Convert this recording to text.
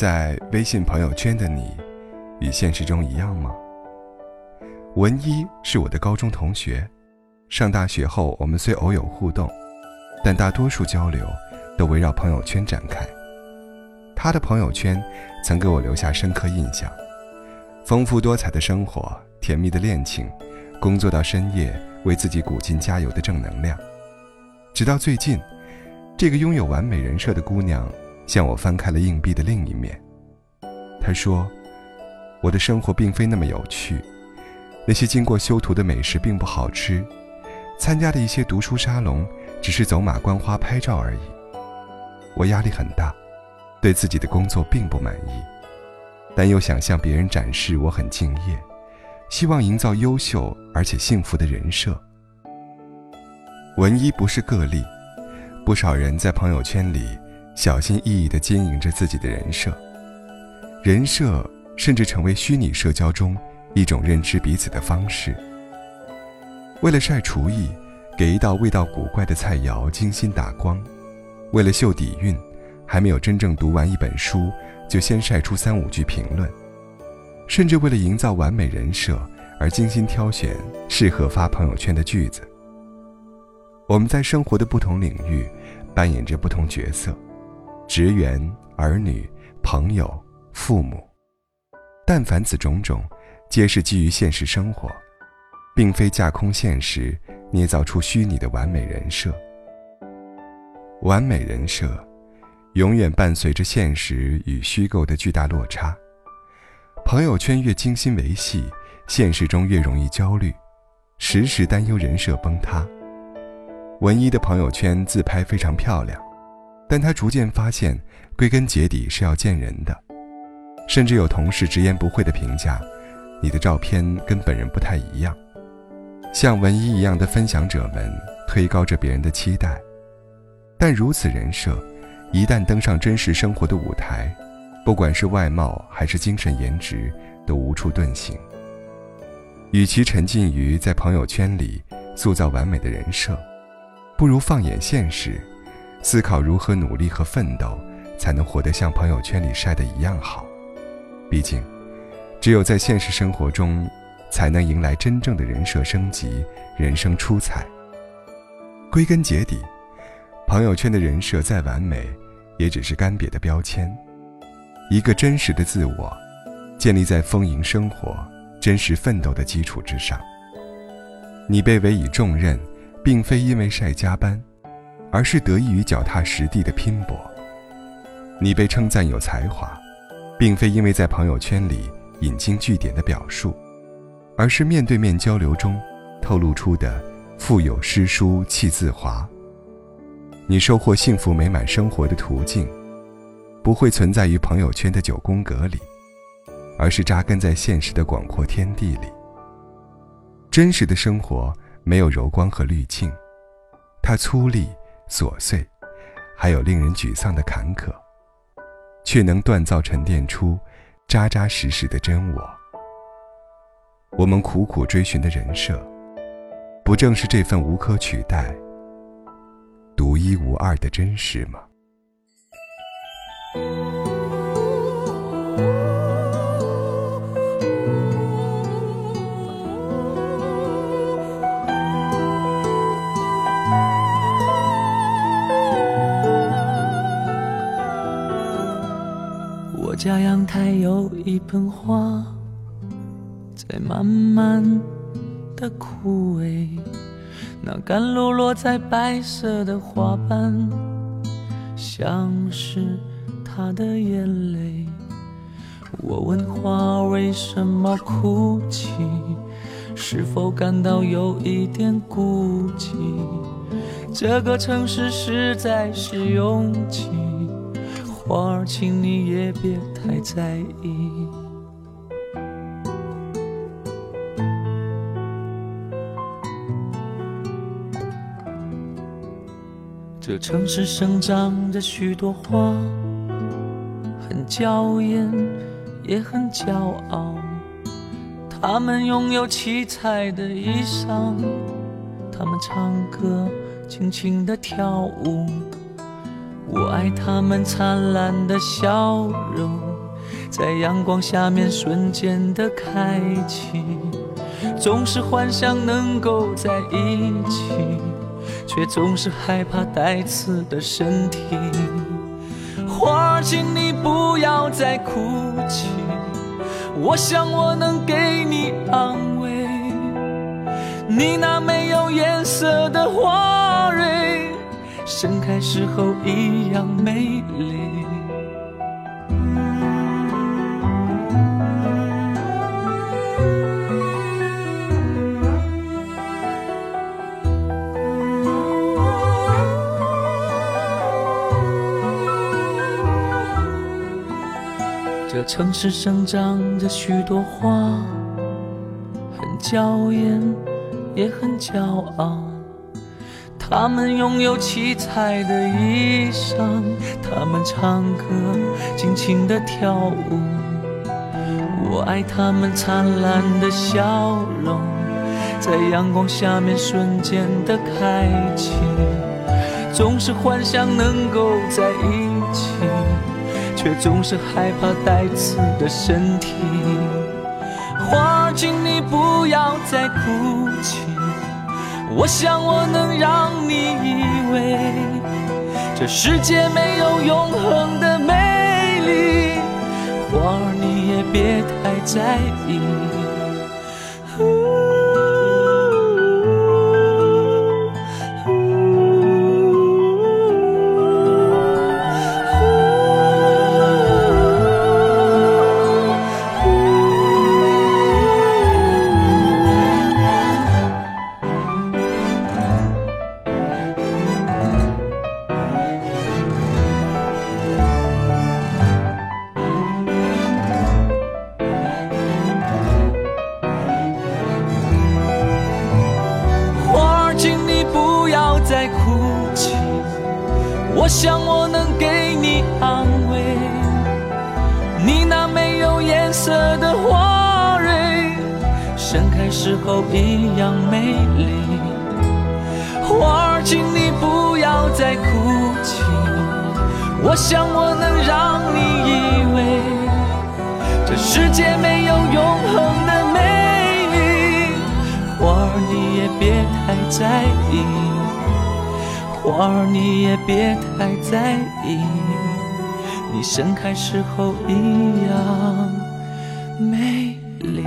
在微信朋友圈的你，与现实中一样吗？文一是我的高中同学，上大学后我们虽偶有互动，但大多数交流都围绕朋友圈展开。他的朋友圈曾给我留下深刻印象，丰富多彩的生活，甜蜜的恋情，工作到深夜为自己鼓劲加油的正能量。直到最近，这个拥有完美人设的姑娘向我翻开了硬币的另一面。他说：“我的生活并非那么有趣，那些经过修图的美食并不好吃，参加的一些读书沙龙只是走马观花拍照而已。我压力很大。”对自己的工作并不满意，但又想向别人展示我很敬业，希望营造优秀而且幸福的人设。文一不是个例，不少人在朋友圈里小心翼翼地经营着自己的人设，人设甚至成为虚拟社交中一种认知彼此的方式。为了晒厨艺，给一道味道古怪的菜肴精心打光；为了秀底蕴。还没有真正读完一本书，就先晒出三五句评论，甚至为了营造完美人设而精心挑选适合发朋友圈的句子。我们在生活的不同领域扮演着不同角色，职员、儿女、朋友、父母，但凡此种种，皆是基于现实生活，并非架空现实捏造出虚拟的完美人设。完美人设。永远伴随着现实与虚构的巨大落差。朋友圈越精心维系，现实中越容易焦虑，时时担忧人设崩塌。文一的朋友圈自拍非常漂亮，但他逐渐发现，归根结底是要见人的。甚至有同事直言不讳的评价：“你的照片跟本人不太一样。”像文一一样的分享者们推高着别人的期待，但如此人设。一旦登上真实生活的舞台，不管是外貌还是精神颜值，都无处遁形。与其沉浸于在朋友圈里塑造完美的人设，不如放眼现实，思考如何努力和奋斗，才能活得像朋友圈里晒的一样好。毕竟，只有在现实生活中，才能迎来真正的人设升级，人生出彩。归根结底。朋友圈的人设再完美，也只是干瘪的标签。一个真实的自我，建立在丰盈生活、真实奋斗的基础之上。你被委以重任，并非因为晒加班，而是得益于脚踏实地的拼搏。你被称赞有才华，并非因为在朋友圈里引经据典的表述，而是面对面交流中透露出的腹有诗书气自华。你收获幸福美满生活的途径，不会存在于朋友圈的九宫格里，而是扎根在现实的广阔天地里。真实的生活没有柔光和滤镜，它粗粝琐碎，还有令人沮丧的坎坷，却能锻造沉淀出扎扎实实的真我。我们苦苦追寻的人设，不正是这份无可取代？独一无二的真实吗？家阳台有一盆花，在慢慢的枯萎。那甘露落在白色的花瓣，像是他的眼泪。我问花为什么哭泣，是否感到有一点孤寂？这个城市实在是拥挤，花儿，请你也别太在意。这城市生长着许多花，很娇艳，也很骄傲。它们拥有七彩的衣裳，它们唱歌，轻轻地跳舞。我爱他们灿烂的笑容，在阳光下面瞬间的开启，总是幻想能够在一起，却总是害怕带刺的身体。花儿，请你不要再哭泣，我想我能给你安慰。你那没有颜色的花蕊，盛开时候一样美丽。这城市生长着许多花，很娇艳，也很骄傲。他们拥有七彩的衣裳，他们唱歌，尽情的跳舞。我爱他们灿烂的笑容，在阳光下面瞬间的开启，总是幻想能够在一起。却总是害怕带刺的身体。花儿，请你不要再哭泣。我想我能让你以为，这世界没有永恒的美丽。花儿，你也别太在意。在哭泣，我想我能给你安慰，你那没有颜色的花蕊，盛开时候一样美丽。花儿，请你不要再哭泣。我想我能让你以为，这世界没有永恒的美丽。花儿，你也别太在意。花儿，你也别太在意，你盛开时候一样美丽。